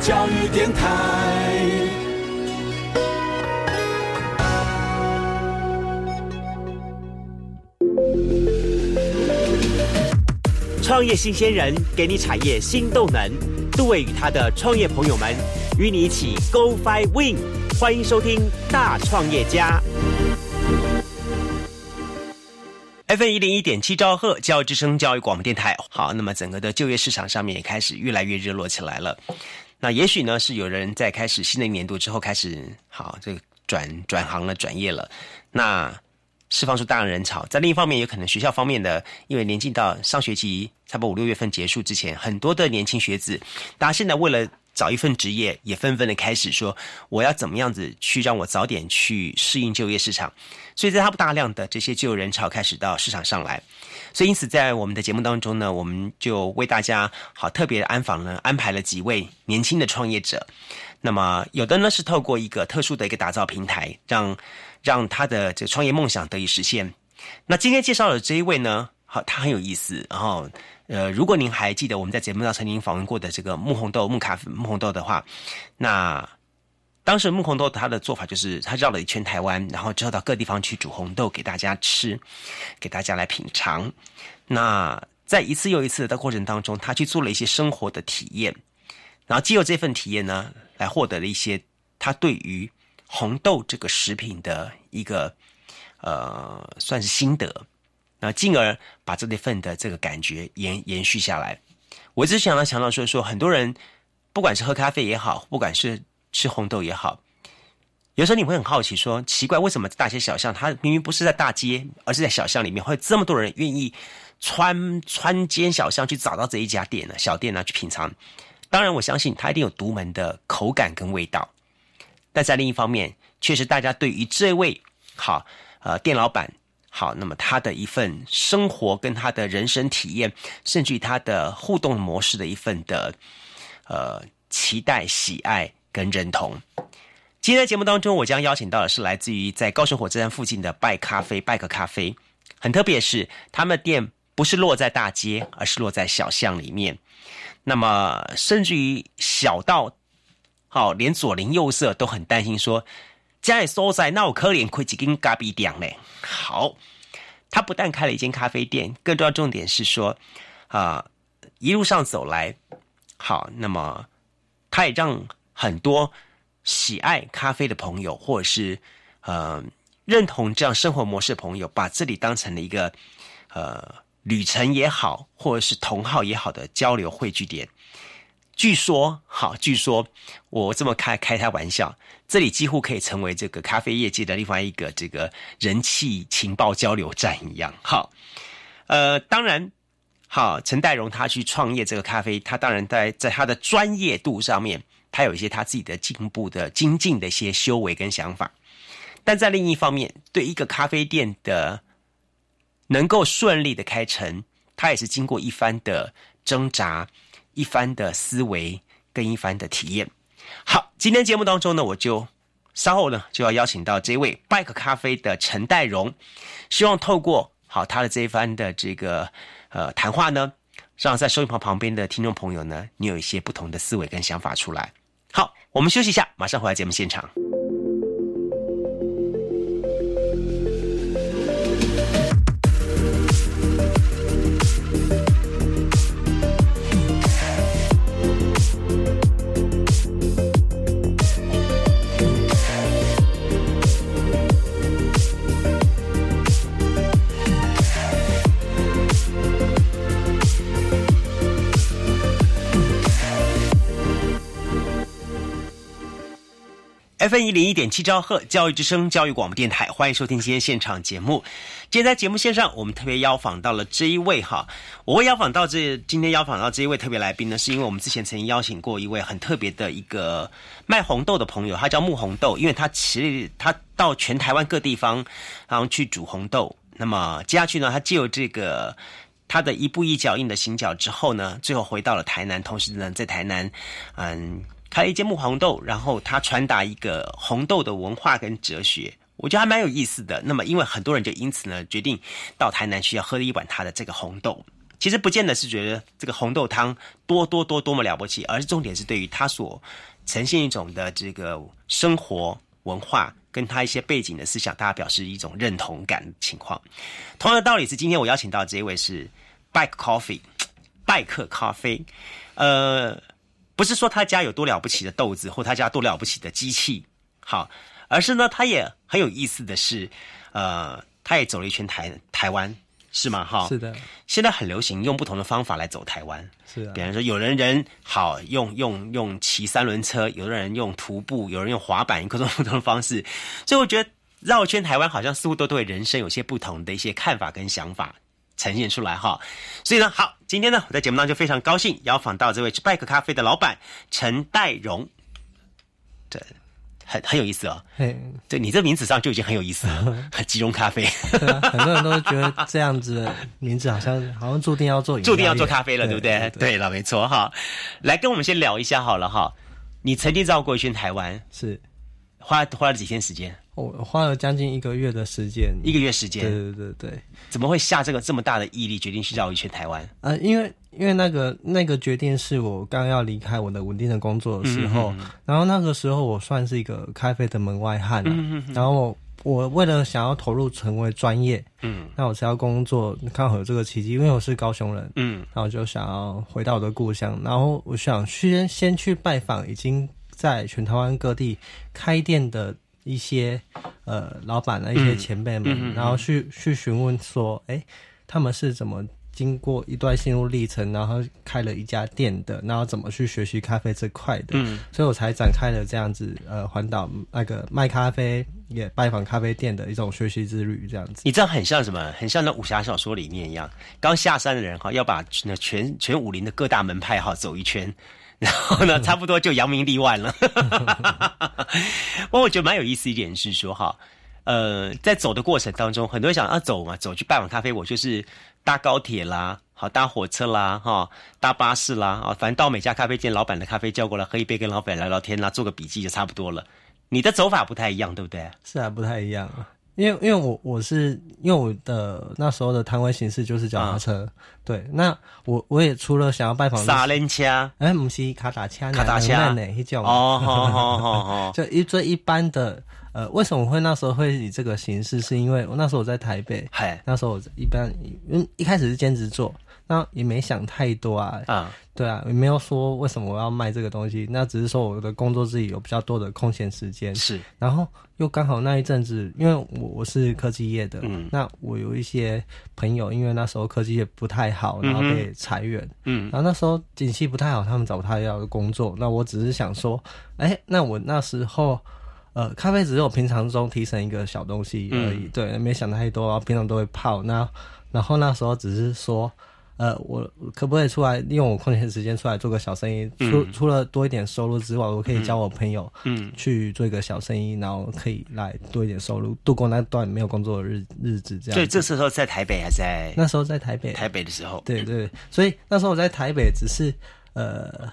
教育电台。创业新鲜人给你产业新动能，杜伟与他的创业朋友们与你一起 Go Fly Win，欢迎收听大创业家。FM 一零一点七兆赫教育之声教育广播电台，好，那么整个的就业市场上面也开始越来越热络起来了。那也许呢是有人在开始新的一年度之后开始好这个转转行了转业了，那。释放出大量人潮，在另一方面，有可能学校方面的，因为临近到上学期，差不多五六月份结束之前，很多的年轻学子，大家现在为了找一份职业，也纷纷的开始说，我要怎么样子去让我早点去适应就业市场。所以在他不大量的这些就业人潮开始到市场上来，所以因此在我们的节目当中呢，我们就为大家好特别安访呢，安排了几位年轻的创业者。那么有的呢是透过一个特殊的一个打造平台，让。让他的这个创业梦想得以实现。那今天介绍的这一位呢，好，他很有意思。然后，呃，如果您还记得我们在节目上曾经访问过的这个木红豆、木卡、木红豆的话，那当时木红豆他的做法就是他绕了一圈台湾，然后之后到各地方去煮红豆给大家吃，给大家来品尝。那在一次又一次的过程当中，他去做了一些生活的体验，然后借由这份体验呢，来获得了一些他对于。红豆这个食品的一个呃，算是心得，那进而把这份的这个感觉延延续下来。我只想要强调说，说很多人不管是喝咖啡也好，不管是吃红豆也好，有时候你会很好奇，说奇怪为什么大街小巷，它明明不是在大街，而是在小巷里面，会这么多人愿意穿穿街小巷去找到这一家店呢？小店呢去品尝。当然，我相信它一定有独门的口感跟味道。但在另一方面，确实大家对于这位好呃店老板好，那么他的一份生活跟他的人生体验，甚至于他的互动模式的一份的呃期待、喜爱跟认同。今天的节目当中，我将邀请到的是来自于在高雄火车站附近的拜咖啡拜克咖啡。很特别是，他们的店不是落在大街，而是落在小巷里面。那么，甚至于小到。好，连左邻右舍都很担心，说家里所在那我可怜亏几根咖啡店嘞。好，他不但开了一间咖啡店，更重要重点是说，啊，一路上走来，好，那么他也让很多喜爱咖啡的朋友，或者是呃认同这样生活模式的朋友，把这里当成了一个呃旅程也好，或者是同好也好的交流汇聚点。据说，好，据说我这么开开他玩笑，这里几乎可以成为这个咖啡业界的另外一个这个人气情报交流站一样。好，呃，当然，好，陈代荣他去创业这个咖啡，他当然在在他的专业度上面，他有一些他自己的进步的精进的一些修为跟想法。但在另一方面，对一个咖啡店的能够顺利的开成，他也是经过一番的挣扎。一番的思维跟一番的体验。好，今天节目当中呢，我就稍后呢就要邀请到这位拜克咖啡的陈代荣，希望透过好他的这一番的这个呃谈话呢，让在收音旁旁边的听众朋友呢，你有一些不同的思维跟想法出来。好，我们休息一下，马上回来节目现场。F 一零一点七兆赫教育之声教育广播电台，欢迎收听今天现场节目。今天在节目线上，我们特别邀访到了这一位哈，我会邀访到这今天邀访到这一位特别来宾呢，是因为我们之前曾经邀请过一位很特别的一个卖红豆的朋友，他叫木红豆，因为他其实他到全台湾各地方然后去煮红豆，那么接下去呢，他借由这个他的一步一脚印的行脚之后呢，最后回到了台南，同时呢，在台南嗯。开一间木红豆，然后他传达一个红豆的文化跟哲学，我觉得还蛮有意思的。那么，因为很多人就因此呢决定到台南去要喝一碗他的这个红豆。其实不见得是觉得这个红豆汤多多多多么了不起，而是重点是对于他所呈现一种的这个生活文化跟他一些背景的思想，大家表示一种认同感情况。同样的道理是，今天我邀请到这一位是 Bike Coffee，拜克咖啡，呃，不是说他家有多了不起的豆子，或他家多了不起的机器，好，而是呢，他也很有意思的是，呃，他也走了一圈台台湾。是吗？哈，是的。现在很流行用不同的方法来走台湾，是啊。比方说，有人人好用用用骑三轮车，有的人用徒步，有人用滑板，各种不同的方式。所以我觉得绕圈台湾，好像似乎都对人生有些不同的一些看法跟想法呈现出来哈。所以呢，好，今天呢，我在节目当中就非常高兴邀访到这位是拜克咖啡的老板陈代荣。对。很很有意思哦，对你这名字上就已经很有意思了，集隆咖啡，很多人都觉得这样子的名字好像好像注定要做，注定要做咖啡了，对不对？对了，没错哈。来跟我们先聊一下好了哈，你曾经绕过一圈台湾，是花花了几天时间？我花了将近一个月的时间，一个月时间，对对对对。怎么会下这个这么大的毅力，决定去绕一圈台湾？呃，因为因为那个那个决定是我刚要离开我的稳定的工作的时候，然后那个时候我算是一个咖啡的门外汉了，然后我为了想要投入成为专业，嗯，那我是要工作，刚好有这个契机，因为我是高雄人，嗯，然后就想要回到我的故乡，然后我想先先去拜访已经在全台湾各地开店的。一些呃老板的一些前辈们，然后去去询问说，哎，他们是怎么经过一段心路历程，然后开了一家店的，然后怎么去学习咖啡这块的，嗯，所以我才展开了这样子呃环岛那个卖咖啡也拜访咖啡店的一种学习之旅，这样子。你这样很像什么？很像那武侠小说里面一样，刚下山的人哈，要把那全全武林的各大门派哈走一圈。然后呢，差不多就扬名立万了。不过我觉得蛮有意思一点是说哈，呃，在走的过程当中，很多人想啊走嘛，走去拜访咖啡，我就是搭高铁啦，好搭火车啦，哈搭巴士啦，啊，反正到每家咖啡店，老板的咖啡叫过来喝一杯，跟老板聊聊天啦，做个笔记就差不多了。你的走法不太一样，对不对？是啊，不太一样。因为因为我我是因为我的那时候的摊位形式就是脚踏车，对，那我我也除了想要拜访三轮车，哎，不是卡达车，卡达车呢，一种。哦，好好好好，就一最一般的，呃，为什么会那时候会以这个形式？是因为我那时候我在台北，嗨，那时候我一般，嗯，一开始是兼职做。那也没想太多啊，啊，对啊，也没有说为什么我要卖这个东西，那只是说我的工作自己有比较多的空闲时间，是，然后又刚好那一阵子，因为我我是科技业的，嗯，那我有一些朋友，因为那时候科技业不太好，然后被裁员，嗯，然后那时候景气不太好，他们找他要的工作，那我只是想说，哎，那我那时候，呃，咖啡只是我平常中提成一个小东西而已，对，没想太多，然后平常都会泡，那然后那时候只是说。呃，我可不可以出来利用我空闲时间出来做个小生意？除除了多一点收入之外，我可以教我朋友，嗯，去做一个小生意，然后可以来多一点收入，度过那段没有工作的日日子。这样。对，这时候在台北还在？那时候在台北。台北的时候。对对，所以那时候我在台北，只是呃，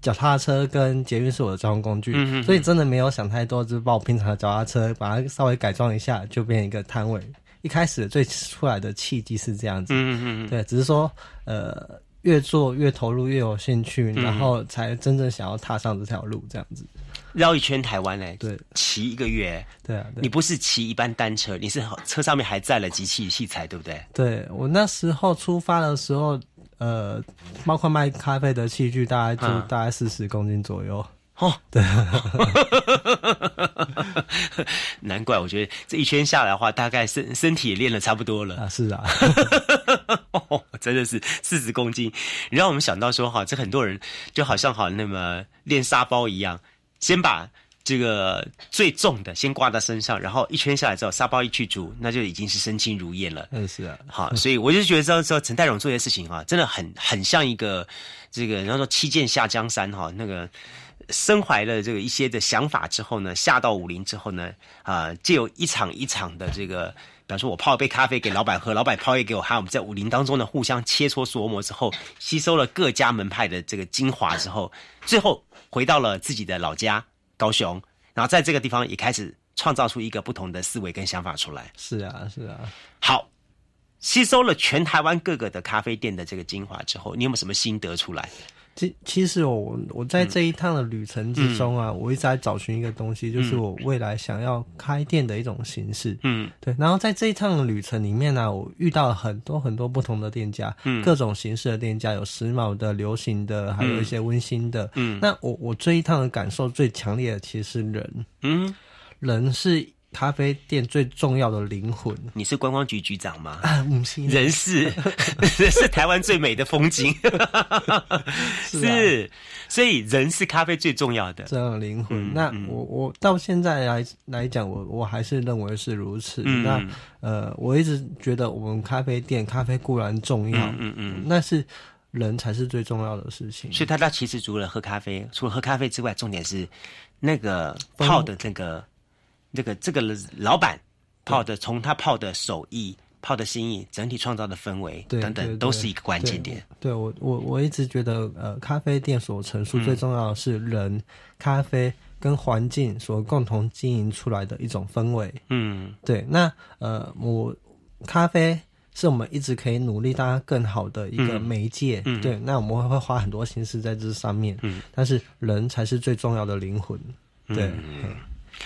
脚踏车跟捷运是我的交通工具，所以真的没有想太多，就是把我平常的脚踏车把它稍微改装一下，就变成一个摊位。一开始最出来的契机是这样子，嗯嗯嗯，对，只是说，呃，越做越投入，越有兴趣，然后才真正想要踏上这条路，这样子，绕一圈台湾嘞，对，骑一个月，对啊，你不是骑一般单车，你是车上面还载了机器器材，对不对？对我那时候出发的时候，呃，包括卖咖啡的器具，大概就大概四十公斤左右。哦，对，难怪我觉得这一圈下来的话，大概身身体也练了差不多了啊。是啊，真的是四十公斤，让我们想到说哈，这很多人就好像好那么练沙包一样，先把这个最重的先挂在身上，然后一圈下来之后，沙包一去煮，那就已经是身轻如燕了。嗯，是啊，好，所以我就觉得说说陈代荣做些事情哈，真的很很像一个这个然后说七剑下江山哈，那个。身怀了这个一些的想法之后呢，下到武林之后呢，啊，借由一场一场的这个，比方说我泡一杯咖啡给老板喝，老板泡一杯给我，还有我们在武林当中呢互相切磋琢磨之后，吸收了各家门派的这个精华之后，最后回到了自己的老家高雄，然后在这个地方也开始创造出一个不同的思维跟想法出来。是啊，是啊。好，吸收了全台湾各个的咖啡店的这个精华之后，你有没有什么心得出来？其其实我我在这一趟的旅程之中啊，我一直在找寻一个东西，就是我未来想要开店的一种形式。嗯，对。然后在这一趟的旅程里面呢，我遇到了很多很多不同的店家，嗯。各种形式的店家，有时髦的、流行的，还有一些温馨的。嗯。那我我这一趟的感受最强烈的其实是人，嗯，人是咖啡店最重要的灵魂。你是观光局局长吗？啊，不是人是人 是台湾最美的风景，是啊是，所以人是咖啡最重要的。这样的灵魂。嗯那嗯我我到现在来来讲，我我还是认为是如此。嗯那呃，我一直觉得我们咖啡店咖啡固然重要，嗯嗯嗯，那是人才是最重要的事情。所以他他其实除了喝咖啡，除了喝咖啡之外，重点是那个泡的那个那个这个老板泡的，从他泡的手艺、泡的心意，整体创造的氛围等等，都是一个关键点。对我我我一直觉得，呃，咖啡店所陈述最重要的是人、咖啡跟环境所共同经营出来的一种氛围。嗯对，那呃，我咖啡是我们一直可以努力大家更好的一个嗯媒介。嗯对，那我们会花很多心思在这上面。嗯，但是人才是最重要的灵魂。对，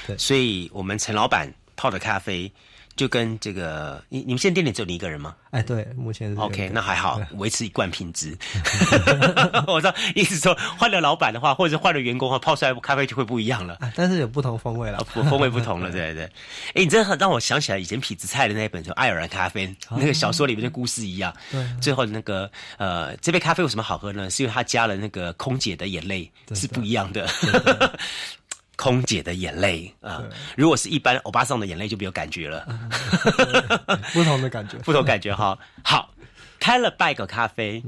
嘿所以我们陈老板泡的咖啡。就跟这个，你你们现在店里只有你一个人吗哎，对，目前是？OK，那还好，维持一贯品质。我知道，意思说换了老板的话，或者换了员工的话，泡出来咖啡就会不一样了。啊，但是有不同风味了啊，。风风味不同了，对 对。哎，你真的很让我想起来以前痞子蔡的那一本就《爱尔兰咖啡》那个小说里面的故事一样。对最后那个呃，这杯咖啡为什么好喝呢？是因为它加了那个空姐的眼泪，是不一样的。空姐的眼泪啊，如果是一般欧巴桑的眼泪就没有感觉了，不同的感觉。不同感觉哈。好，开了拜个咖啡，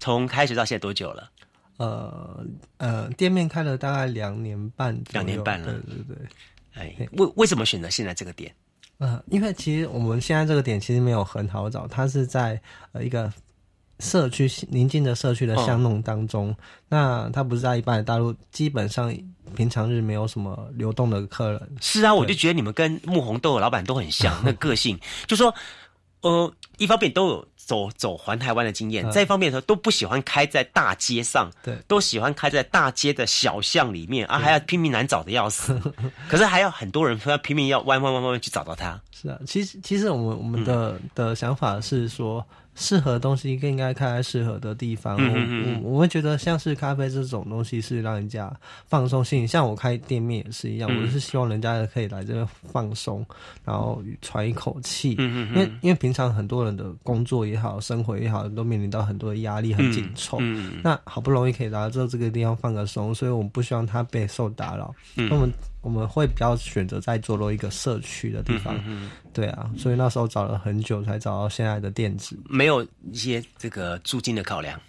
从开始到现在多久了？呃呃，店面开了大概两年半两年半了对对对。哎，为为什么选择现在这个点？呃，因为其实我们现在这个点其实没有很好找，它是在呃一个社区宁静的社区的巷弄当中。那它不是在一般的大陆，基本上平常日没有什么流动的客人。是啊，我就觉得你们跟木红豆的老板都很像，那个性。就说，呃，一方面都有走走环台湾的经验，再一方面的时候都不喜欢开在大街上，对。都喜欢开在大街的小巷里面啊，还要拼命难找的要死，可是还要很多人要拼命要弯弯弯弯弯去找到他。是啊，其实其实我们我们嗯。的、的想法是说，适合的东西更应该开在适合的地方。嗯嗯我我我会觉得像是咖啡这种东西是让人家放松心情，像我开店面也是一样，嗯我是希望人家可以来这边放松，然后喘一口气。嗯因为因为平常很多人的工作也好，生活也好，都面临到很多的压力，很紧凑。嗯那好不容易可以来到这个地方放个松，所以我们不希望他被受打扰。嗯那我们我们会比较选择在坐落一个社区的地方嗯方。对啊，所以那时候找了很久才找到现在的店址。没有一些这个租金的考量，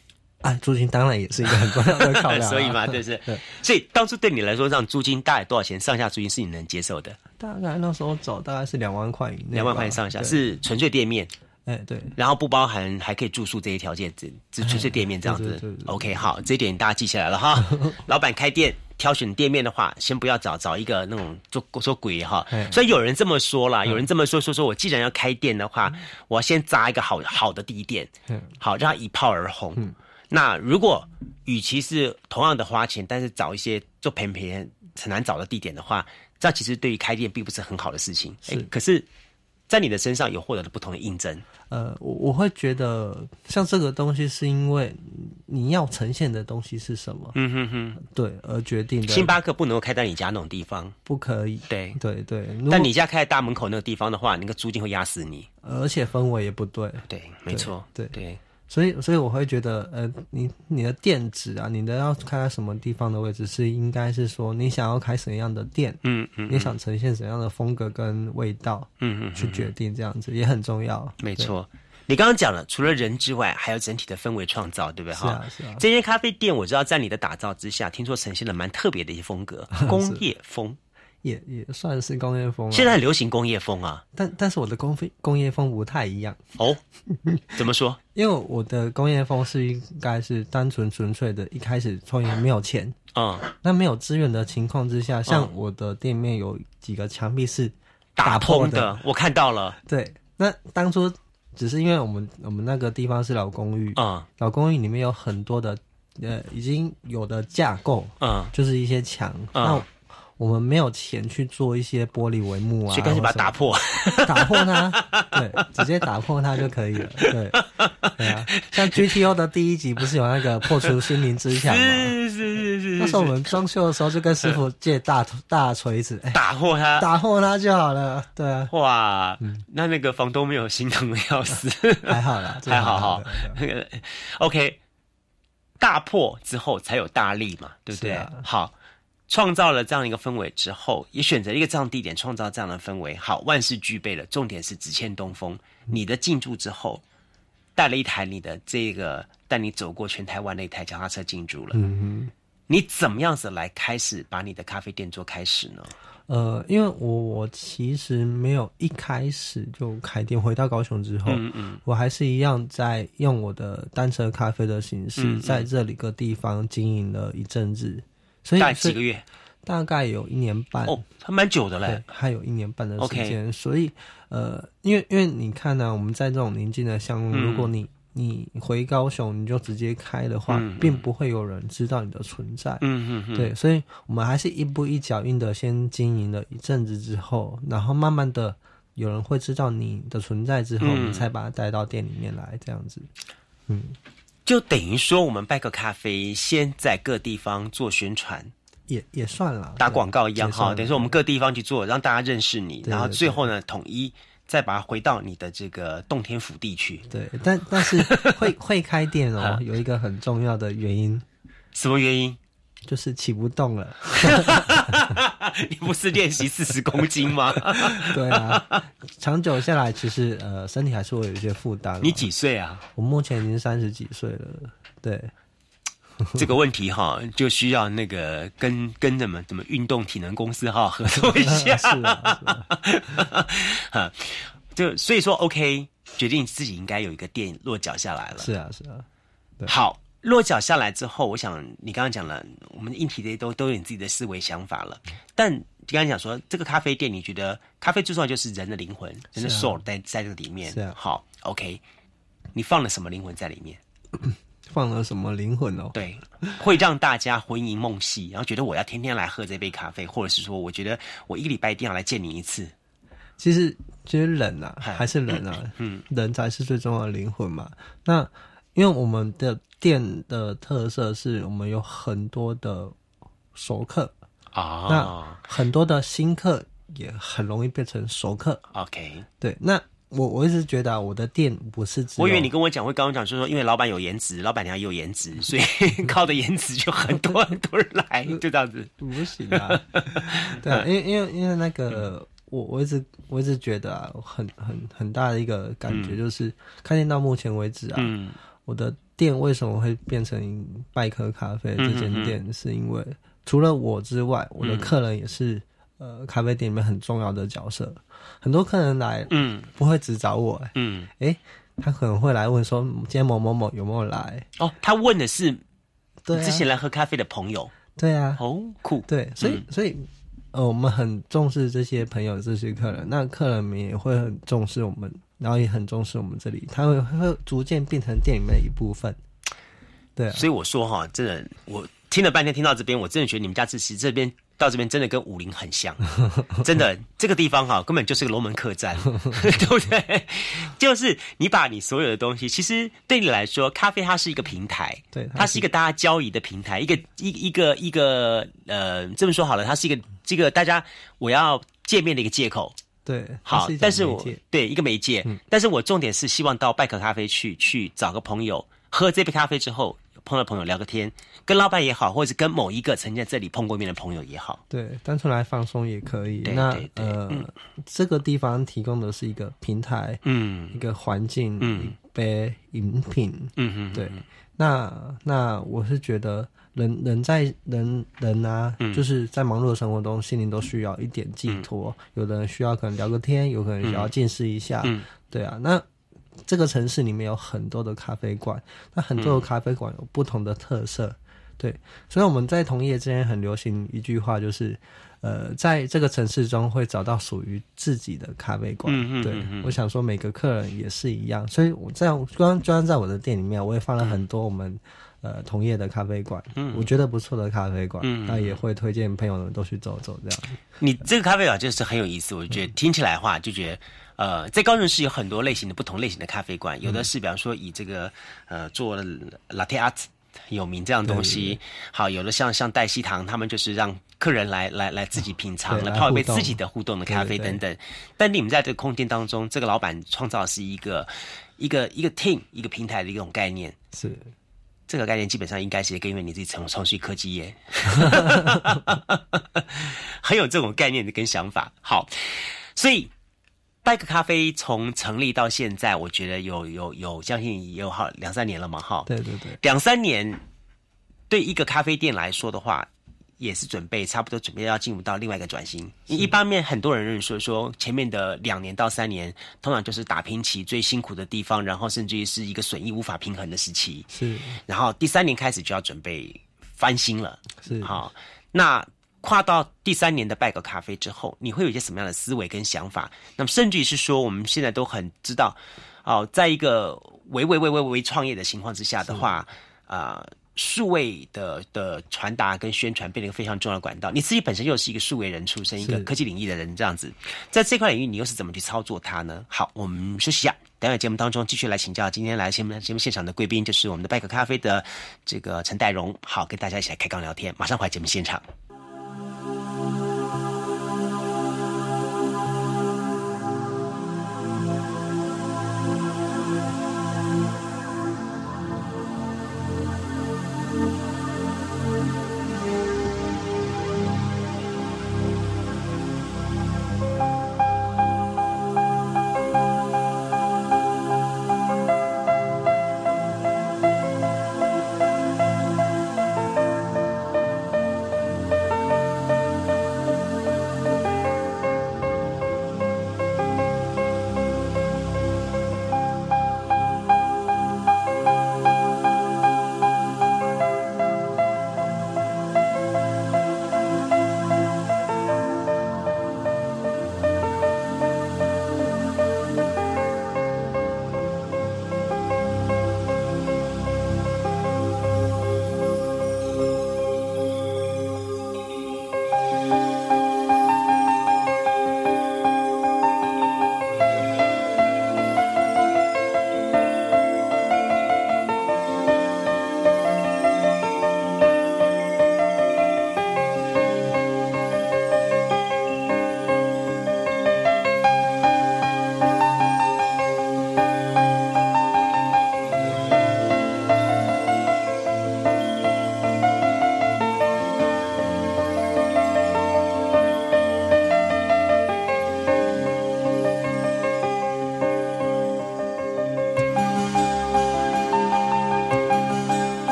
啊，租金当然也是一个很重要的考量、啊。所以嘛，对不对？对所以当初对你来说，让租金大概多少钱？上下租金是你能接受的？大概那时候走大概是两万块以内吧，两万块上下是纯粹店面。哎对。然后不包含还可以住宿这些条件，只只纯粹店面这样子。对对对对 OK，好，这一点大家记下来了哈。老板开店挑选店面的话，先不要找找一个那种做做鬼哈哎。所以有人这么说啦，有人这么说说说我既然要开店的话，我要先砸一个好好的地点，嗯好让它一炮而红。那如果与其是同样的花钱，但是找一些做偏偏很难找的地点的话，这样其实对于开店并不是很好的事情。可是，在你的身上有获得了不同的印证。呃，我我会觉得像这个东西，是因为你要呈现的东西是什么，嗯哼哼。对，而决定的。星巴克不能够开在你家那种地方，不可以。对。对对，但你家开在大门口那个地方的话，那个租金会压死你。而且氛围也不对，对，没错，对对，所以所以我会觉得，呃，你你的店址啊，你的要开在什么地方的位置，是应该是说你想要开什么样的店，嗯嗯你想呈现什么样的风格跟味道，嗯嗯，去决定这样子也很重要。没错。你刚刚讲了，除了人之外，还有整体的氛围创造，对不对？哈啊是啊这间咖啡店，我知道在你的打造之下，听说呈现了蛮特别的一些风格，工业风。也也算是工业风、啊。现在流行工业风啊。但但是我的工工业风不太一样，哦，怎么说？因为我的工业风是应该是单纯纯粹的，一开始创业没有钱，啊，那没有资源的情况之下，像我的店面有几个墙壁是打破通的，我看到了。对，那当初只是因为我们我们那个地方是老公寓，嗯老公寓里面有很多的呃已经有的架构，嗯，就是一些墙，那我们没有钱去做一些玻璃帷幕啊，所以干脆把它打破。打破它，对，直接打破它就可以了。对，对啊，像 GTO 的第一集不是有那个破除心灵之墙吗？是是是是是，那时候我们装修的时候就跟师傅借大大锤子，哎，打破它。打破它就好了。对啊，哇，嗯那那个房东没有心疼的要死，还好啦，还好。那个 OK，大破之后才有大力嘛，对不对？啊好，创造了这样一个氛围之后，也选择一个这样地点，创造这样的氛围。好，万事俱备了，重点是只欠东风。你的进驻之后，带了一台你的这个带你走过全台湾的一台脚踏车进驻了。嗯你怎么样子来开始把你的咖啡店做开始呢？呃，因为我我其实没有一开始就开店，回到高雄之后，嗯嗯我还是一样在用我的单车咖啡的形式，在这里个地方经营了一阵子，所以大概几个月？大概有一年半哦，还蛮久的嘞对。，还有一年半的时间所以呃，因为因为你看呢、我们在这种宁静的项目，嗯如果你你回高雄你就直接开的话，并不会有人知道你的存在。嗯嗯嗯，对，所以我们还是一步一脚印的先经营了一阵子之后，然后慢慢的有人会知道你的存在之后，嗯你才把它带到店里面来，这样子。嗯，就等于说，我们拜个咖啡先在各地方做宣传、也也算了，打广告一样哈，等于说我们各地方去做，让大家认识你，然后最后呢，统一再把它回到你的这个洞天福地去。对，但但是会会开店哦，有一个很重要的原因什么原因？就是起不动了。你不是练习四十公斤吗？对啊，长久下来，其实呃，身体还是会有一些负担哦。你几岁啊？我目前已经三十几岁了，对，这个问题哈，就需要那个跟跟什么什么运动体能公司哈合作一下。是啊，是啊，哈，就所以说 OK，决定自己应该有一个店落脚下来了。是啊，是啊，对好，落脚下来之后，我想你刚刚讲了，我们的硬体这些都都有你自己的思维想法了。但你刚刚讲说，这个咖啡店，你觉得咖啡最重要就是人的灵魂，人的 soul 在在这个里面。是啊好，OK，你放了什么灵魂在里面？放了什么灵魂哦？对，会让大家魂萦梦系，然后觉得我要天天来喝这杯咖啡，或者是说，我觉得我一个礼拜一定要来见你一次。其实其实人啊，嗨还是人啊，嗯，人才是最重要的灵魂嘛。那因为我们的店的特色是我们有很多的熟客，啊。那很多的新客也很容易变成熟客。，OK，对，那我我一直觉得啊，我的店不是只我以为你跟我讲会刚刚讲，就是说，因为老板有颜值，老板娘也有颜值，所以靠的颜值就很多很多人来，就这样子。不行啊，对啊，因为因为因为那个，我我一直我一直觉得啊，很很很大的一个感觉就是，开店到目前为止啊，嗯我的店为什么会变成拜科咖啡这间嗯店，是因为除了我之外，我的客人也是呃咖啡店里面很重要的角色。很多客人来嗯。不会只找我、欸，嗯，诶，他可能会来问说，今天某某某有没有来？哦，他问的是对啊。之，前来喝咖啡的朋友，对啊，哦，酷，对，所以、所以呃，我们很重视这些朋友、这些客人，那客人们也会很重视我们，然后也很重视我们这里，他会会逐渐变成店里面的一部分。对啊，所以我说哈，真的，我听了半天，听到这边，我真的觉得你们家这实这边到这边真的跟武林很像，真的，这个地方哈根本就是个龙门客栈，对不对？就是你把你所有的东西，其实对你来说，咖啡它是一个平台，对它是一个大家交易的平台，一个一一个一个呃，这么说好了，它是一个这个大家我要见面的一个借口。对，好但是我对一个媒介，但是我重点是希望到拜可咖啡去去找个朋友，喝这杯咖啡之后，碰到朋友聊个天，跟老板也好，或者是跟某一个曾经在这里碰过面的朋友也好，对，单纯来放松也可以。对那呃，这个地方提供的是一个平台，嗯。一个环境，嗯。一杯饮品。嗯嗯，对，那那我是觉得人人在人人啊，嗯就是在忙碌的生活中，心灵都需要一点寄托。有的人需要可能聊个天，有可能想要见识一下。嗯对啊，那这个城市里面有很多的咖啡馆，那很多的咖啡馆有不同的特色。对，所以我们在同业之间很流行一句话，就是呃，在这个城市中会找到属于自己的咖啡馆。对我想说每个客人也是一样，所以我在刚刚在我的店里面，我也放了很多我们。呃，同业的咖啡馆，嗯，我觉得不错的咖啡馆，嗯。那也会推荐朋友们都去走走，这样。你这个咖啡馆就是很有意思，我觉得听起来的话就觉得。呃，在高雄市有很多类型的不同类型的咖啡馆，有的是比方说以这个呃做 latte art 有名这样东西，好，有的像像黛西堂，他们就是让客人来来来自己品尝，对来泡一杯自己的互动的咖啡等等。但你们在这个空间当中，这个老板创造的是一个一个一个 team 一个平台的一种概念，是，这个概念基本上应该是跟因为你自己从从事科技业，很有这种概念的跟想法。好，所以拜克咖啡从成立到现在，我觉得有有有将近也有好两三年了嘛，哈，对对对，两三年对一个咖啡店来说的话，也是准备差不多准备要进入到另外一个转型。一方面，很多人认为说说前面的两年到三年，通常就是打拼期最辛苦的地方，然后甚至于是一个损益无法平衡的时期。是然后第三年开始就要准备翻新了。是，好，那跨到第三年的拜个咖啡之后，你会有一些什么样的思维跟想法？那么甚至于是说，我们现在都很知道，哦，在一个微微微微微创业的情况之下的话，啊、数位的的传达跟宣传变成一个非常重要的管道。你自己本身又是一个数位人出身，一个科技领域的人，这样子，在这块领域你又是怎么去操作它呢？好，我们休息一下，等会节目当中继续来请教今天来节目节目现场的贵宾，就是我们的拜克咖啡的这个陈代荣，好，跟大家一起来开杠聊天，马上回来节目现场。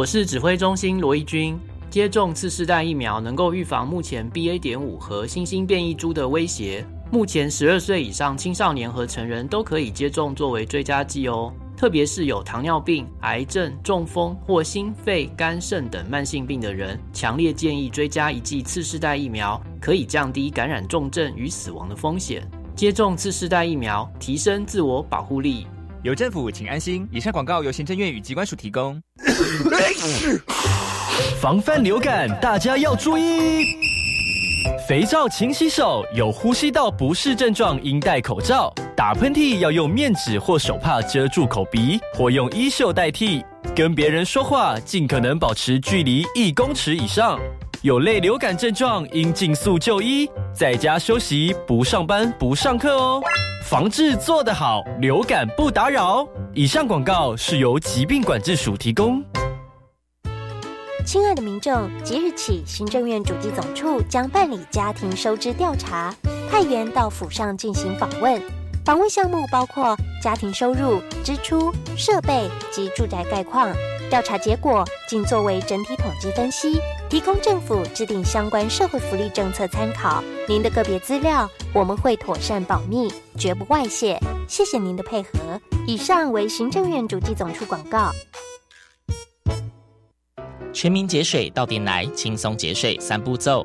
我是指挥中心罗义军。接种次世代疫苗能够预防目前 BA. 点五和新兴变异株的威胁。目前十二岁以上青少年和成人都可以接种作为追加剂哦。特别是有糖尿病、癌症、中风或心肺、肝肾等慢性病的人，强烈建议追加一剂次世代疫苗，可以降低感染重症与死亡的风险。接种次世代疫苗，提升自我保护力。有政府，请安心。以上广告由行政院与机关署提供。防范流感，大家要注意。肥皂勤洗手，有呼吸道不适症状应戴口罩。打喷嚏要用面纸或手帕遮住口鼻，或用衣袖代替。跟别人说话尽可能保持距离一公尺以上。有类流感症状应尽速就医，在家休息，不上班不上课哦。防治做得好，流感不打扰。以上广告是由疾病管制署提供。亲爱的民众，即日起，行政院主机总处将办理家庭收支调查，派员到府上进行访问。访问项目包括家庭收入、支出、设备及住宅概况。调查结果仅作为整体统计分析，提供政府制定相关社会福利政策参考。您的个别资料我们会妥善保密，绝不外泄。谢谢您的配合。以上为行政院主机总处广告。全民节水到点来，轻松节水三步骤。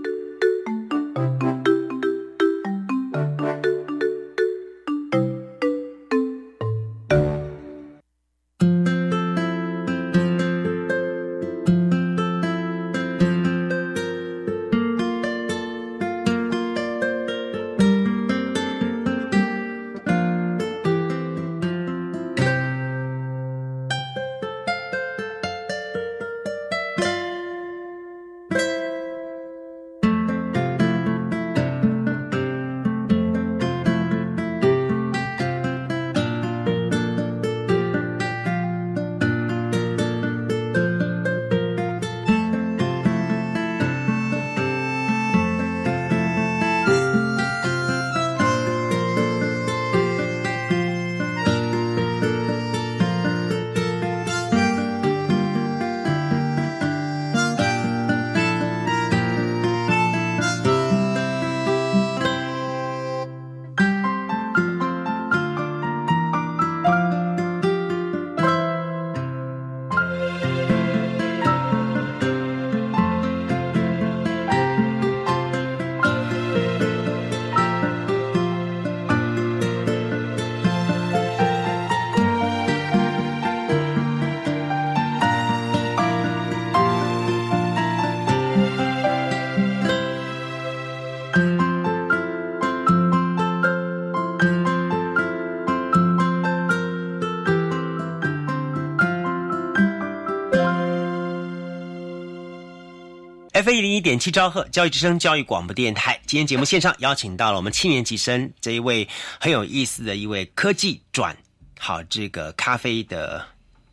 一零一点七兆赫教育之声教育广播电台，今天节目线上邀请到了我们七年级生这一位很有意思的一位科技转好这个咖啡的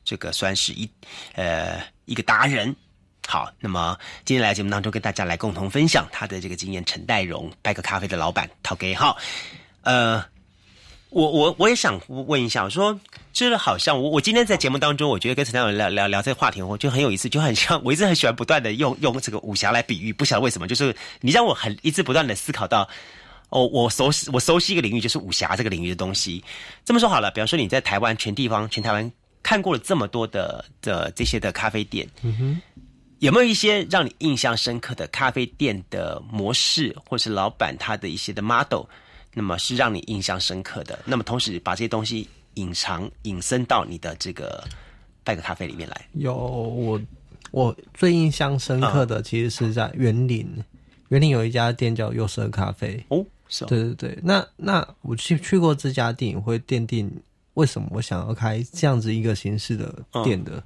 这个算是一呃一个达人。好，那么今天来节目当中跟大家来共同分享他的这个经验，陈代荣拜个咖啡的老板陶给好，呃。我我我也想问一下，我说，就是好像我我今天在节目当中，我觉得跟陈大勇聊聊聊这个话题，我就很有意思，就很像 我一直很喜欢不断的用用这个武侠来比喻，不晓得为什么，就是你让我很一直不断的思考到，哦，我熟悉我熟悉一个领域就是武侠这个领域的东西。这么说好了，比方说你在台湾全地方全台湾看过了这么多的的这些的咖啡店，嗯哼，有没有一些让你印象深刻的咖啡店的模式，或是老板他的一些的 model，那么是让你印象深刻的？那么同时把这些东西隐藏隐身到你的这个拜个咖啡里面来。有我我最印象深刻的其实是在园林，园林有一家店叫优色咖啡哦，是哦，对对对，那那我去去过这家店，会奠定为什么我想要开这样子一个形式的店的、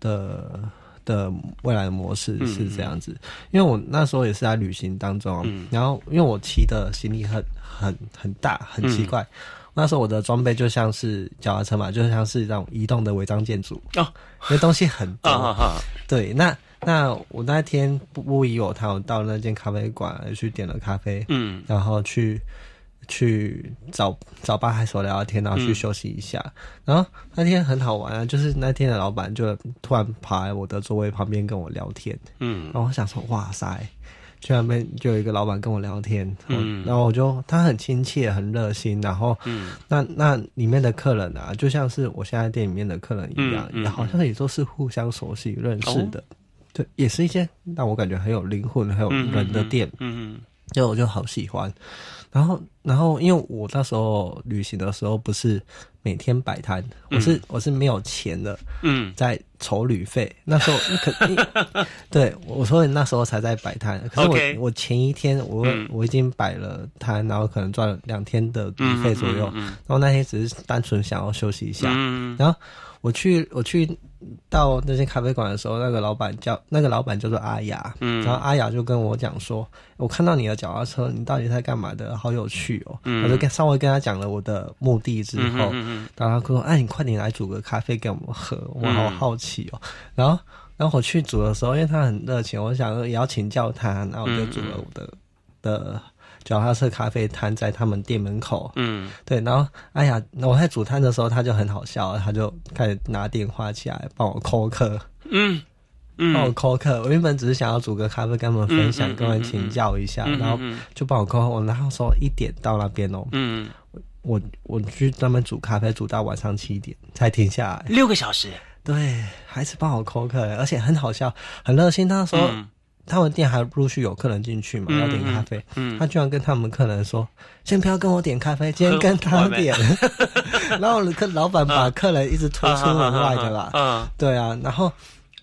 的的未来的模式是这样子，因为我那时候也是在旅行当中，然后因为我骑的行李很很很大，很奇怪。那时候我的装备就像是脚踏车嘛，就像是这种移动的违章建筑。哦，那东西很多。啊哈对，那那我那天不不疑有他，我到那间咖啡馆去点了咖啡，嗯，然后去去找找吧台所聊聊天，然后去休息一下。然后那天很好玩啊，就是那天的老板就突然跑来我的座位旁边跟我聊天，嗯。然后我想说，哇塞。去那边就有一个老板跟我聊天，嗯。然后我就他很亲切很热心，然后嗯。那那里面的客人啊，就像是我现在店里面的客人一样，嗯嗯也好像也都是互相熟悉认识的，对，也是一些让我感觉很有灵魂、很有人的店，嗯嗯。就我就好喜欢。然后，然后因为我那时候旅行的时候不是每天摆摊，我是我是没有钱的，嗯。在筹旅费。那时候 可对我说那时候才在摆摊，可是我我前一天我、嗯。我已经摆了摊，然后可能赚了两天的旅费左右，然后那天只是单纯想要休息一下，嗯。然后我去我去到那间咖啡馆的时候，那个老板叫那个老板叫做阿雅，嗯然后阿雅就跟我讲说，我看到你的脚踏车，你到底在干嘛的？好有趣哦！嗯我就跟稍微跟他讲了我的目的之后，嗯然后他说，哎，你快点来煮个咖啡给我们喝，我好嗯好奇哦。然后然后我去煮的时候，因为他很热情，我想说也要请教他，然后我就煮了我的、的。脚踏车咖啡摊在他们店门口，嗯对，然后哎呀，那我在煮摊的时候，他就很好笑，他就开始拿电话起来帮我扣客，嗯嗯帮我扣客。我原本只是想要煮个咖啡跟他们分享，嗯嗯跟他们请教一下，然后嗯就帮我扣。我然后说一点到那边哦，嗯，我我去专门煮咖啡，煮到晚上七点才停下来。六个小时，对，还是帮我扣客，而且很好笑，很热心。那时候、嗯他们店还陆续有客人进去嘛，嗯要点咖啡。嗯他居然跟他们客人说：“先不要跟我点咖啡，今天跟他点。” 然后客老板把客人一直推出门外的啦。嗯对啊，然后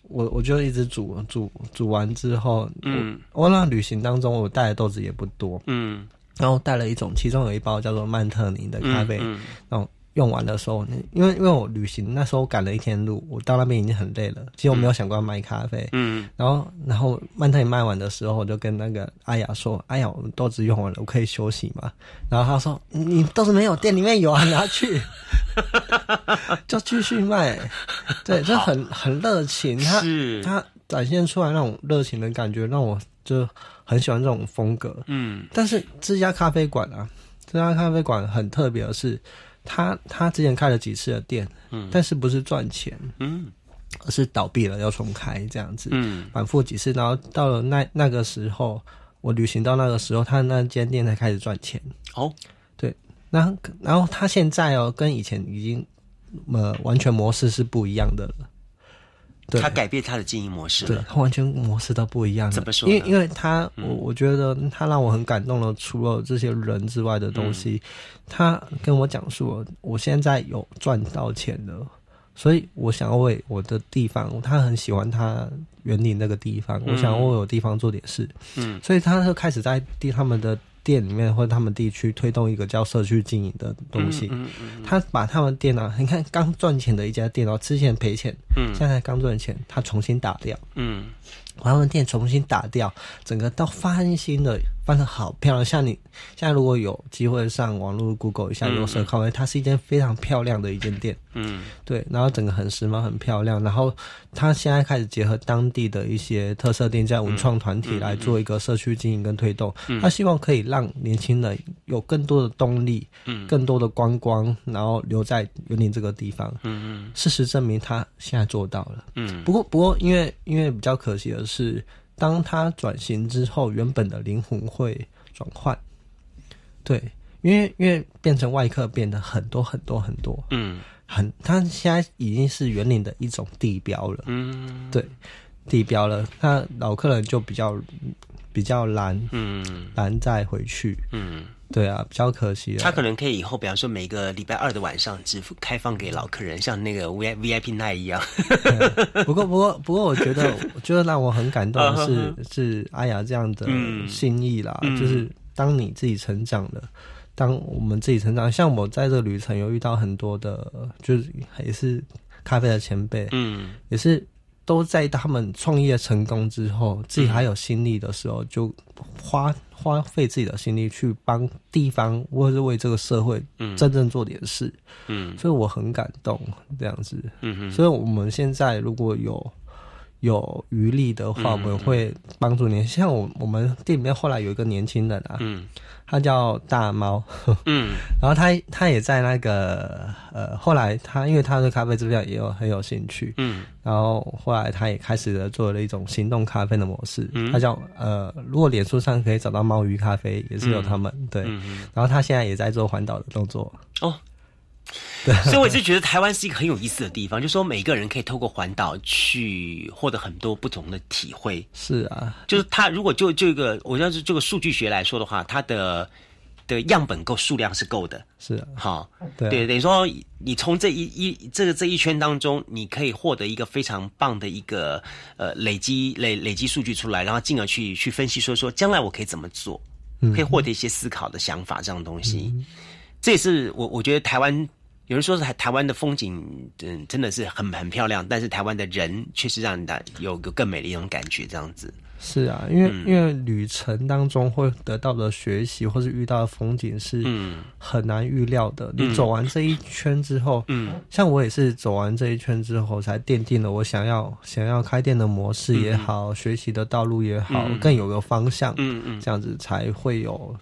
我我就一直煮煮煮完之后，嗯。我我那旅行当中我带的豆子也不多，嗯。然后带了一种，其中有一包叫做曼特宁的咖啡，嗯嗯。然后用完的时候，因为因为我旅行那时候赶了一天路，我到那边已经很累了，其实我没有想过要卖咖啡，嗯。然后然后曼特也卖完的时候，我就跟那个阿雅说：“阿雅，我们豆子用完了，我可以休息嘛？”然后他说：“你你豆子没有，店里面有啊，拿去。”就继续卖，对，就很很热情，他是。他展现出来那种热情的感觉，让我就很喜欢这种风格。嗯。但是这家咖啡馆啊，这家咖啡馆很特别的是，他他之前开了几次的店，嗯但是不是赚钱，嗯而是倒闭了要重开这样子，嗯反复几次，然后到了那那个时候，我旅行到那个时候，他那间店才开始赚钱。哦，对，然后然后他现在哦，跟以前已经呃完全模式是不一样的了。对。他改变他的经营模式了，，对他完全模式都不一样了。怎么说因为因为他，嗯。我我觉得他让我很感动的。除了这些人之外的东嗯。西，他跟我讲述了，我现在有赚到钱了，所以我想要为我的地方，他很喜欢他园林那个地方，我想要为我地方做点事，嗯。所以他就开始在地他们的店里面或者他们地区推动一个叫社区经营的东西。嗯嗯他把他们店啊，你看刚赚钱的一家店哦，之前赔钱，嗯。现在刚赚钱，他重新打掉，嗯把他们店重新打掉，整个都翻新的，翻的好漂亮。像你现在如果有机会上网络 Google 一下嗯优色咖啡，它是一间非常漂亮的一间店，嗯对，然后整个很时髦、很漂亮。然后他现在开始结合当地的一些特色店家、文创团体来做一个社区经营跟推动。嗯他希望可以让年轻人有更多的动力，嗯更多的观光，然后留在园林这个地方。嗯事实证明，他现在做到了。嗯不过，不过，因为因为比较可惜的是，当他转型之后，原本的灵魂会转换。对，因为因为变成外客变得很多很多很多，嗯很，他现在已经是园林的一种地标了，嗯，对，地标了。那老客人就比较比较难，嗯难再回去，嗯，对啊，比较可惜了。他可能可以以后，比方说每个礼拜二的晚上只开放给老客人，像那个 V V I P 那一样。不过，不过，不过，我觉得，我觉得让我很感动的是嗯，是阿雅这样的嗯心意啦。嗯就是当你自己成长了，当我们自己成长，像我在这个旅程有遇到很多的，就是也是咖啡的前辈，嗯也是都在他们创业成功之后，自己还有心力的时候，就花花费自己的心力去帮地方或者是为这个社会嗯真正做点事。嗯所以我很感动这样子。所以我们现在如果有有余力的话，我嗯们会帮助你。像我我们店里面后来有一个年轻人啊，嗯他叫大猫，嗯 然后他他也在那个呃，后来他因为他对咖啡制造也有很有兴趣，嗯。然后后来他也开始了做了一种行动咖啡的模式，嗯。他叫呃，如果脸书上可以找到猫鱼咖啡，也是有他们、对，嗯然后他现在也在做环岛的动作，哦。所以我就觉得台湾是一个很有意思的地方，就是说每个人可以透过环岛去获得很多不同的体会。是啊，就是他如果就这个，我要是这个数据学来说的话，它的的样本够数量是够的。是啊，好，对等于说你从这一一这个这一圈当中，你可以获得一个非常棒的一个呃累积累累积数据出来，然后进而去去分析说说将来我可以怎么做，嗯可以获得一些思考的想法这样东西。这也是我我觉得台湾。有人说是台台湾的风景，嗯，真的是很很漂亮，但是台湾的人确实让人的有个更美的一种感觉，这样子。是啊，因为、嗯因为旅程当中会得到的学习或是遇到的风景是嗯很难预料的。嗯你走完这一圈之后，嗯，像我也是走完这一圈之后，才奠定了我想要想要开店的模式也好，学习的道路也好，嗯更有个方向。嗯嗯这样子才会有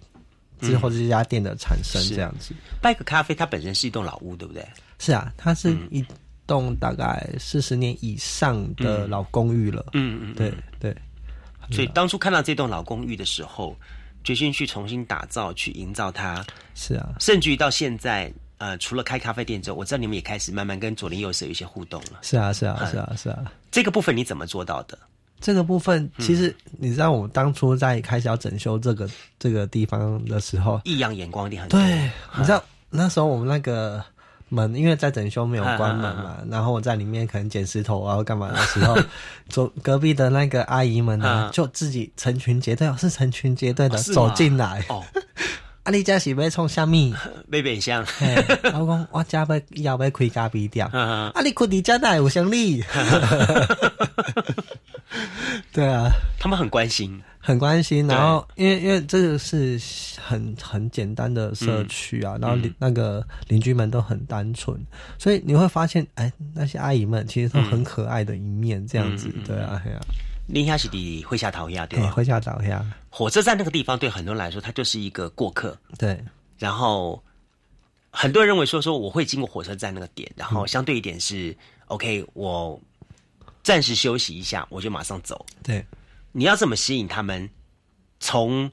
之后这家店的产生。这样子拜克咖啡它本身是一栋老屋，对不对？是啊，它是嗯一栋大概四十年以上的老公寓了。嗯嗯，对对。所以当初看到这栋老公寓的时候，决心去重新打造、去营造它。是啊，甚至于到现在，呃，除了开咖啡店之后，我知道你们也开始慢慢跟左邻右舍有一些互动了。是啊，是啊，嗯是啊，是啊。这个部分你怎么做到的？这个部分嗯其实你知道，我当初在开销整修这个这个地方的时候，异样眼光一定很多。对，你知道那时候我们那个门，因为在整修没有关门嗯嘛，然后我在里面可能捡石头啊，干嘛的时候，走隔壁的那个阿姨们呢嗯，就自己成群结队，是成群结队的走进来。哦，啊，你家是要冲虾米？贝贝香。嘿我讲我家要要要开咖啡店，嗯啊，你困伫家哪有生理？对啊，他们很关心。很关心，然后因为因为这个是很很简单的社区啊，然后邻那个邻居们都很单纯，所以你会发现，哎，那些阿姨们其实都很可爱的一面，这样子，对啊，对啊，林下是的会下桃亚，对对，吧？回家找一下，火车站那个地方对很多人来说，它就是一个过客。对，然后很多人认为说说我会经过火车站那个点，然嗯后相对一点是、OK，我暂时休息一下，我就马上走。对，你要怎么吸引他们从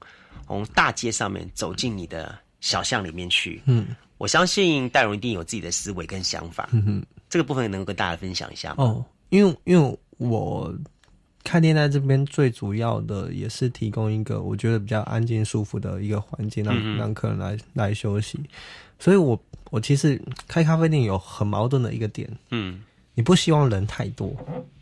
从大街上面走进你的小巷里面去？嗯，我相信戴荣一定有自己的思维跟想法。嗯哼。这个部分能够跟大家分享一下吗？哦，因为因为我开店在这边最主要的也是提供一个我觉得比较安静舒服的一个环境，让、嗯让客人来来休息。所以我我其实开咖啡店有很矛盾的一个点，嗯，你不希望人太多，也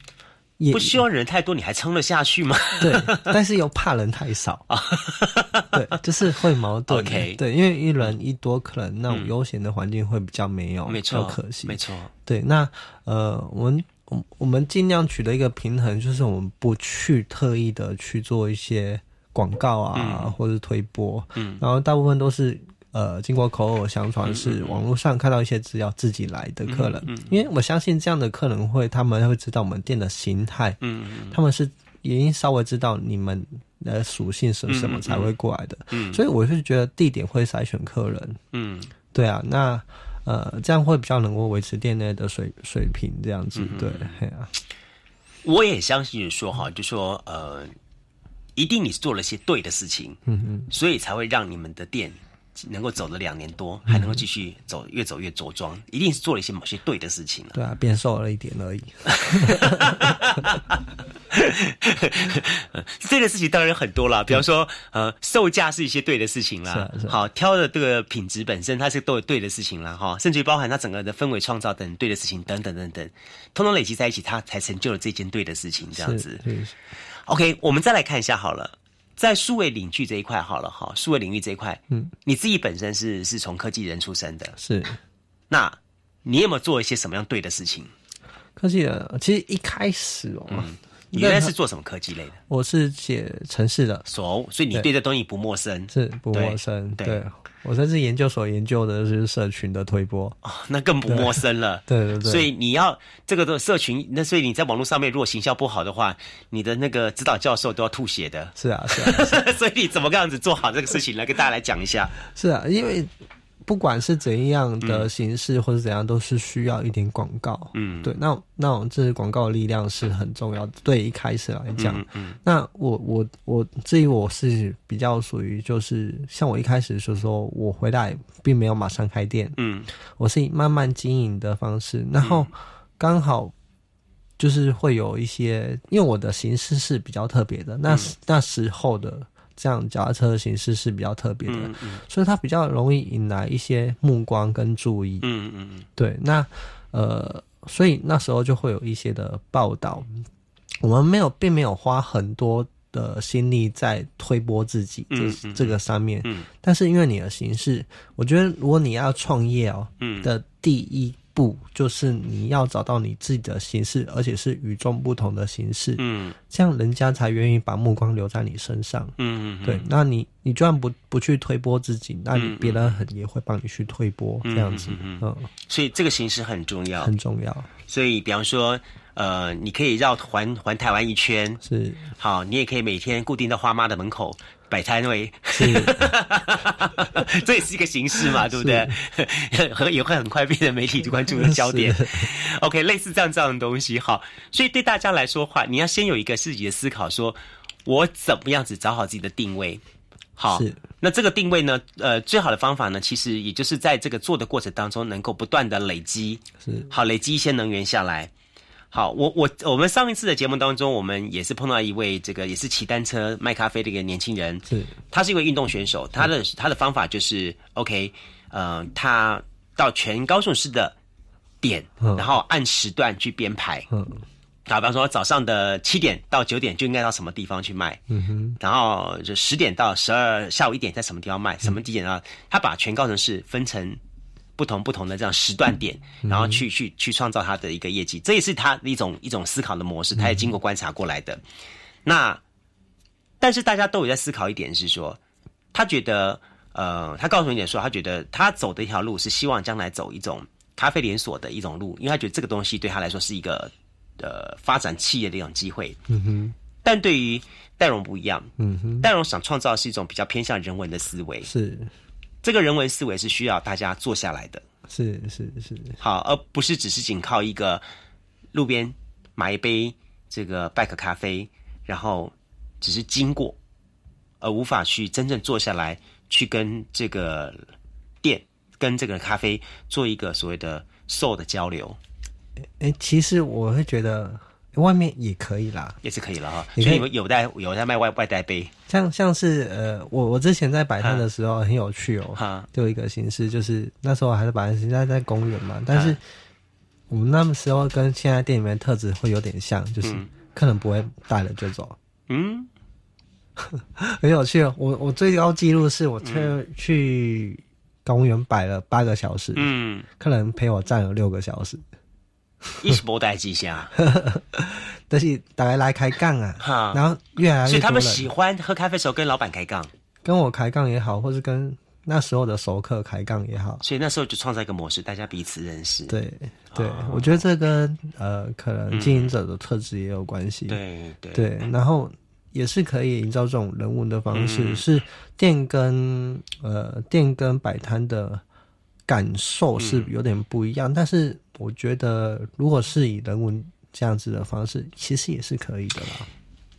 不希望人太多，你还撑得下去吗？对，但是又怕人太少啊，对，就是会矛盾。OK 对，因为一人一多，可能那种悠闲的环境会比较没有，没错，可惜，没错。对，那呃，我们我我们尽量取得一个平衡，就是我们不去特意的去做一些广告啊，嗯或者是推播，嗯然后大部分都是呃经过口耳相传，嗯是嗯。网络上看到一些资料自己来的客人，嗯嗯因为我相信这样的客人会，他们会知道我们店的形态，嗯嗯他们是已经稍微知道你们的属性是什么才会过来的，嗯所以我是觉得地点会筛选客人，嗯。对啊，那呃，这样会比较能够维持店内的水水平，这样子，嗯对，嘿啊，我也相信说哈，就说呃，一定你做了些对的事情，嗯嗯，所以才会让你们的店能够走了两年多，还能够继续走，越走越着装，一定是做了一些某些对的事情了。对啊，变瘦了一点而已。对 的事情当然很多了，比方说，呃，售价是一些对的事情啦，好挑的这个品质本身，它是都有对的事情啦，哈，甚至于包含它整个的氛围创造等对的事情，等等等等，通通累积在一起，它才成就了这件对的事情，这样子。OK，我们再来看一下好了，在数位领域这一块好了哈，数位领域这一块，嗯，你自己本身是是从科技人出身的，是，那你有没有做一些什么样对的事情？科技人其实一开始哦。你原来是做什么科技类的？我是写城市的，熟，所以你对这东西不陌生，是不陌生。对，我在这研究所研究的是社群的推波，哦，那更不陌生了。对对对，所以你要这个的社群，那所以你在网络上面如果行销不好的话，你的那个指导教授都要吐血的。是啊，是啊，所以你怎么样子做好这个事情来跟大家来讲一下？是啊，因为。不管是怎样的形式或者怎样，都是需要一点广告。嗯，对，那那种这广告的力量是很重要的。对一开始来讲，嗯，那我我我至于我是比较属于就是像我一开始就说，我回来并没有马上开店，嗯，我是以慢慢经营的方式，然后刚好就是会有一些，因为我的形式是比较特别的，那那时候的。这样脚踏车的形式是比较特别的，所以它比较容易引来一些目光跟注意。嗯嗯嗯，对，那呃，所以那时候就会有一些的报道。我们没有，并没有花很多的心力在推波自己这这个上面。嗯，但是因为你的形式，我觉得如果你要创业哦，的第一。不，就是你要找到你自己的形式，而且是与众不同的形式，嗯，这样人家才愿意把目光留在你身上，嗯嗯，对，那你你就算不不去推波自己，那你别人很也会帮你去推波，这样子，嗯，所以这个形式很重要，很重要。所以，比方说，呃，你可以绕环环台湾一圈，是。好，你也可以每天固定到花妈的门口。摆摊位，这也是一个形式嘛，对不对？和也会很快变成媒体关注的焦点。OK，类似这样这样的东西，好。所以对大家来说话，你要先有一个自己的思考，说我怎么样子找好自己的定位。好，那这个定位呢？呃，最好的方法呢，其实也就是在这个做的过程当中，能够不断的累积，是好累积一些能源下来。好，我我我们上一次的节目当中，我们也是碰到一位这个也是骑单车卖咖啡的一个年轻人，是，他是一位运动选手，他的他的方法就是 OK，呃，他到全高雄市的点，然后按时段去编排，嗯，打比方说早上的七点到九点就应该到什么地方去卖，嗯哼，然后就十点到十二下午一点在什么地方卖，什么地点啊？他把全高雄市分成。不同不同的这样时段点，然后去去去创造他的一个业绩，这也是他的一种一种思考的模式，他也经过观察过来的。那但是大家都有在思考一点是说，他觉得呃，他告诉你点说，他觉得他走的一条路是希望将来走一种咖啡连锁的一种路，因为他觉得这个东西对他来说是一个呃发展企业的一种机会。嗯哼。但对于戴荣不一样，嗯哼，戴荣想创造是一种比较偏向人文的思维，是。这个人文思维是需要大家坐下来的，是是是，好，而不是只是仅靠一个路边买一杯这个 back 咖啡，然后只是经过，而无法去真正坐下来去跟这个店、跟这个咖啡做一个所谓的 soul 的交流。哎，其实我会觉得。外面也可以啦，也是可以了哈。你看有有带有在卖外外带杯，像像是呃，我我之前在摆摊的时候很有趣哦。哈，就一个形式，就是那时候还是摆摊，现在在公园嘛。但是我们那时候跟现在店里面特质会有点像，就是客人不会带了就走。嗯，很有趣哦。我我最高记录是我去去公园摆了八个小时，嗯，客人陪我站了六个小时。一直波带几下，但 是大家来开杠啊，然后越来越所以他们喜欢喝咖啡时候跟老板开杠，跟我开杠也好，或是跟那时候的熟客开杠也好，所以那时候就创造一个模式，大家彼此认识。对对，我觉得这跟呃可能经营者的特质也有关系。对对。对，然后也是可以营造这种人文的方式，是店跟呃店跟摆摊的感受是有点不一样，但是。我觉得，如果是以人文这样子的方式，其实也是可以的啦。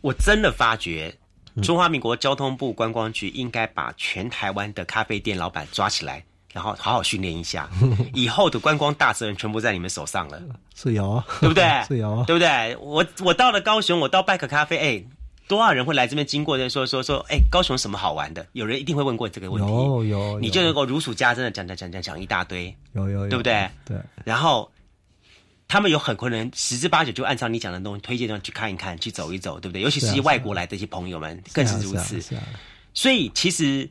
我真的发觉，中华民国交通部观光局应该把全台湾的咖啡店老板抓起来，然后好好训练一下，以后的观光大责任全部在你们手上了，是有，对不对？是有，对不对？我我到了高雄，我到拜克咖啡，哎，多少人会来这边经过的说说说，哎，高雄什么好玩的？有人一定会问过这个问题，有有，你就能够如数家珍的讲讲讲讲讲一大堆，有有，对不对？对，然后。他们有很可能十之八九就按照你讲的东西推荐上，去看一看，去走一走，对不对？尤其是外国来的一些朋友们更是如此。所以其实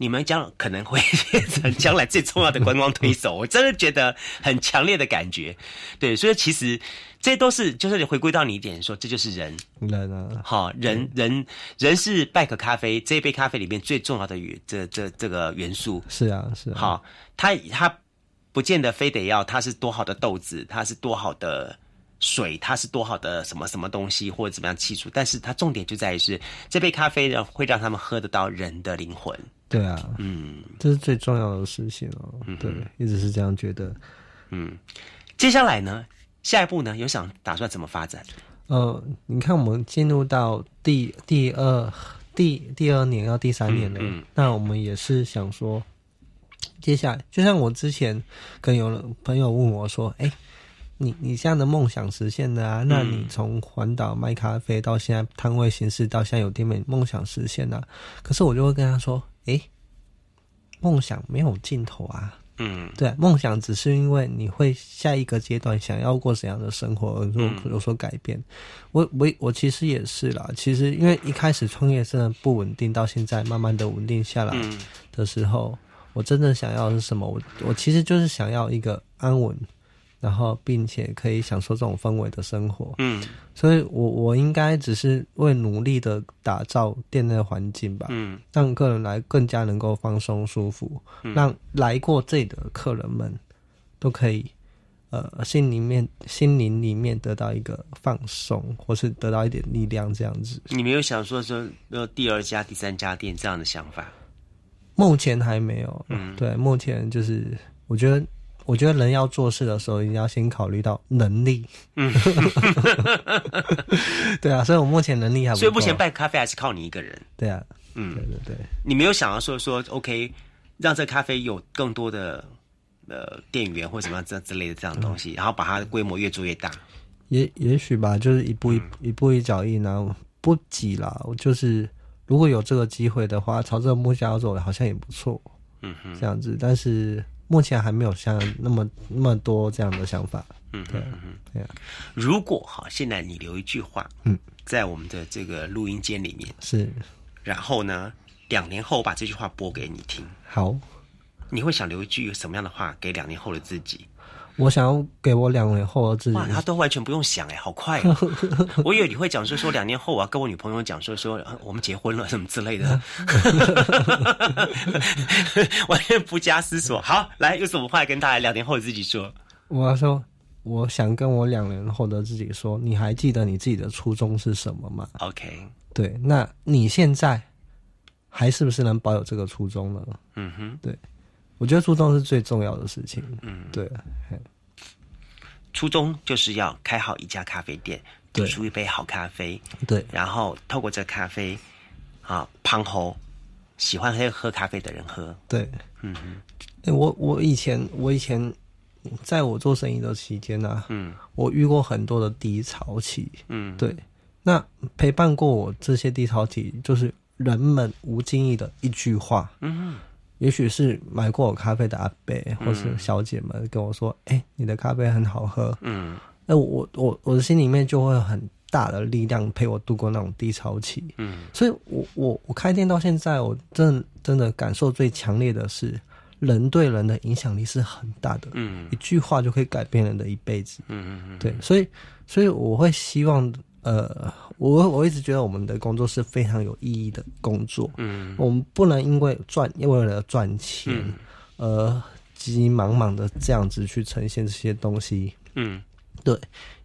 你们将可能会变成 将来最重要的观光推手，我真的觉得很强烈的感觉。对，所以其实这都是就是你回归到你一点说，这就是人，人啊，好，人人人是拜可咖啡这一杯咖啡里面最重要的元，这这这个元素是啊是好，它它。不见得非得要它是多好的豆子，它是多好的水，它是多好的什么什么东西或者怎么样技术，但是它重点就在于是这杯咖啡呢会让他们喝得到人的灵魂。对啊，嗯，这是最重要的事情哦。对，一直是这样觉得。嗯，接下来呢，下一步呢，有想打算怎么发展？呃，你看我们进入到第第二第第二年到第三年了，那我们也是想说。接下来，就像我之前跟有朋友问我说：“哎，你你这样的梦想实现的啊？那你从环岛卖咖啡到现在摊位形式，到现在有店面，梦想实现了。可是我就会跟他说：，哎，梦想没有尽头啊。嗯，对，梦想只是因为你会下一个阶段想要过怎样的生活而有有所改变。我我我其实也是啦。其实因为一开始创业真的不稳定，到现在慢慢的稳定下来的时候。我真正想要的是什么？我我其实就是想要一个安稳，然后并且可以享受这种氛围的生活。嗯，所以我我应该只是为努力的打造店内环境吧。嗯，让客人来更加能够放松舒服，让来过这里的客人们都可以呃心里面心灵里面得到一个放松，或是得到一点力量这样子。你没有想说说要第二家、第三家店这样的想法？目前还没有，嗯，对，目前就是我觉得，我觉得人要做事的时候，一定要先考虑到能力，嗯，对啊，所以我目前能力还，所以目前卖咖啡还是靠你一个人，对啊，嗯，对对对，你没有想要说说，OK，让这咖啡有更多的呃店员或什么这之类的这样的东西，然后把它的规模越做越大，也也许吧，就是一步一一步一脚印呢，不急啦，我就是。如果有这个机会的话，朝这个目标走，好像也不错。嗯哼，这样子，但是目前还没有像那么那么多这样的想法。嗯，对，对。如果哈，现在你留一句话，嗯，在我们的这个录音间里面是，然后呢，两年后我把这句话播给你听。好，你会想留一句什么样的话给两年后的自己？我想要给我两年后的自己，他都完全不用想哎，好快！我以为你会讲说说两年后我要跟我女朋友讲说说我们结婚了什么之类的，完全不加思索。好，来有什么话跟大家两年后的自己说？我要说，我想跟我两年后的自己说，你还记得你自己的初衷是什么吗？OK，对，那你现在还是不是能保有这个初衷呢？嗯哼，对。我觉得初衷是最重要的事情。嗯，对，初衷就是要开好一家咖啡店，煮出一杯好咖啡。对，然后透过这咖啡，啊，胖猴喜欢喝喝咖啡的人喝。对，嗯嗯。我我以前我以前在我做生意的期间呢，嗯，我遇过很多的低潮期。嗯，对。那陪伴过我这些低潮期，就是人们无经意的一句话。嗯。也许是买过我咖啡的阿伯或是小姐们跟我说：“哎，你的咖啡很好喝。”嗯，那我我我的心里面就会很大的力量陪我度过那种低潮期。嗯，所以我我我开店到现在，我真真的感受最强烈的是，人对人的影响力是很大的。嗯，一句话就可以改变人的一辈子。嗯嗯嗯，对，所以所以我会希望。呃，我我一直觉得我们的工作是非常有意义的工作。嗯，我们不能因为赚，因为了赚钱，而，急急忙忙的这样子去呈现这些东西。嗯，对，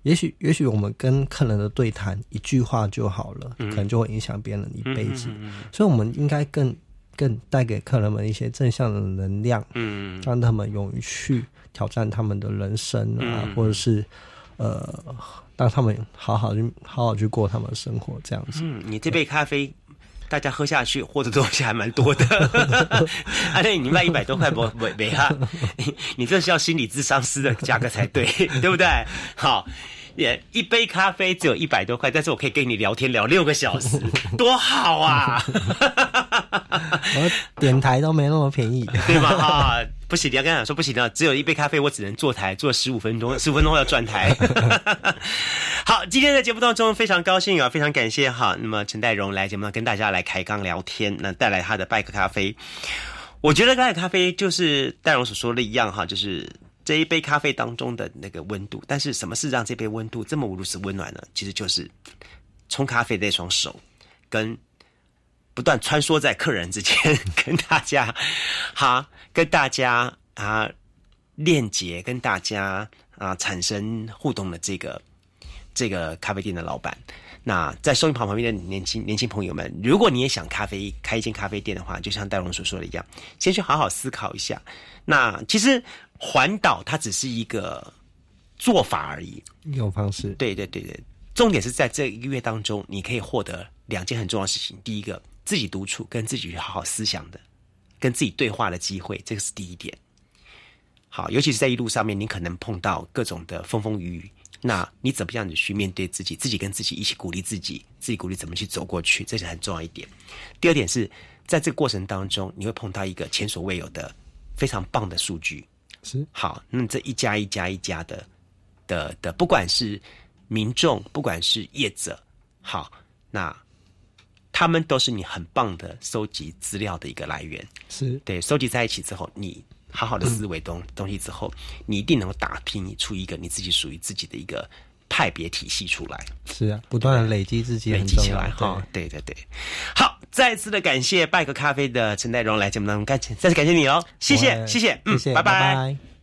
也许也许我们跟客人的对谈一句话就好了，可能就会影响别人一辈子。所以，我们应该更更带给客人们一些正向的能量，嗯，让他们勇于去挑战他们的人生啊，或者是呃。让他们好好去好好去过他们的生活，这样子。嗯，你这杯咖啡大家喝下去或者东西还蛮多的。阿那你卖一百多块不不没哈？你你这是要心理智商师的价格才对，对不对？好。也一杯咖啡只有一百多块，但是我可以跟你聊天聊六个小时，多好啊！我点台都没那么便宜，对吧？啊，不行，你要跟他讲说不行的，只有一杯咖啡，我只能坐台坐十五分钟，十五分钟要转台。好，今天的节目当中非常高兴啊，非常感谢哈，那么陈代荣来节目上跟大家来开杠聊天，那带来他的拜克咖啡。我觉得拜克咖啡就是戴荣所说的一样哈，就是。这一杯咖啡当中的那个温度，但是什么是让这杯温度这么如此温暖呢？其实就是冲咖啡的那双手，跟不断穿梭在客人之间，跟大家哈，跟大家啊链接，跟大家啊产生互动的这个这个咖啡店的老板。那在收银旁旁边的年轻年轻朋友们，如果你也想咖啡开一间咖啡店的话，就像戴龙所说的一样，先去好好思考一下。那其实。环岛它只是一个做法而已，一种方式。对对对对，重点是在这一个月当中，你可以获得两件很重要的事情。第一个，自己独处，跟自己去好好思想的，跟自己对话的机会，这个是第一点。好，尤其是在一路上面，你可能碰到各种的风风雨雨，那你怎么样子去面对自己？自己跟自己一起鼓励自己，自己鼓励怎么去走过去，这是很重要一点。第二点是在这个过程当中，你会碰到一个前所未有的非常棒的数据。是好，那这一家一家一家的的的，不管是民众，不管是业者，好，那他们都是你很棒的收集资料的一个来源。是对，收集在一起之后，你好好的思维东东西之后，你一定能够打拼出一个你自己属于自己的一个派别体系出来。是啊，不断的累积自己，累积起来哈。对对对，好。再次的感谢拜个咖啡的陈代荣来节目当中，感再次感谢你哦，谢谢谢谢，嗯，拜拜。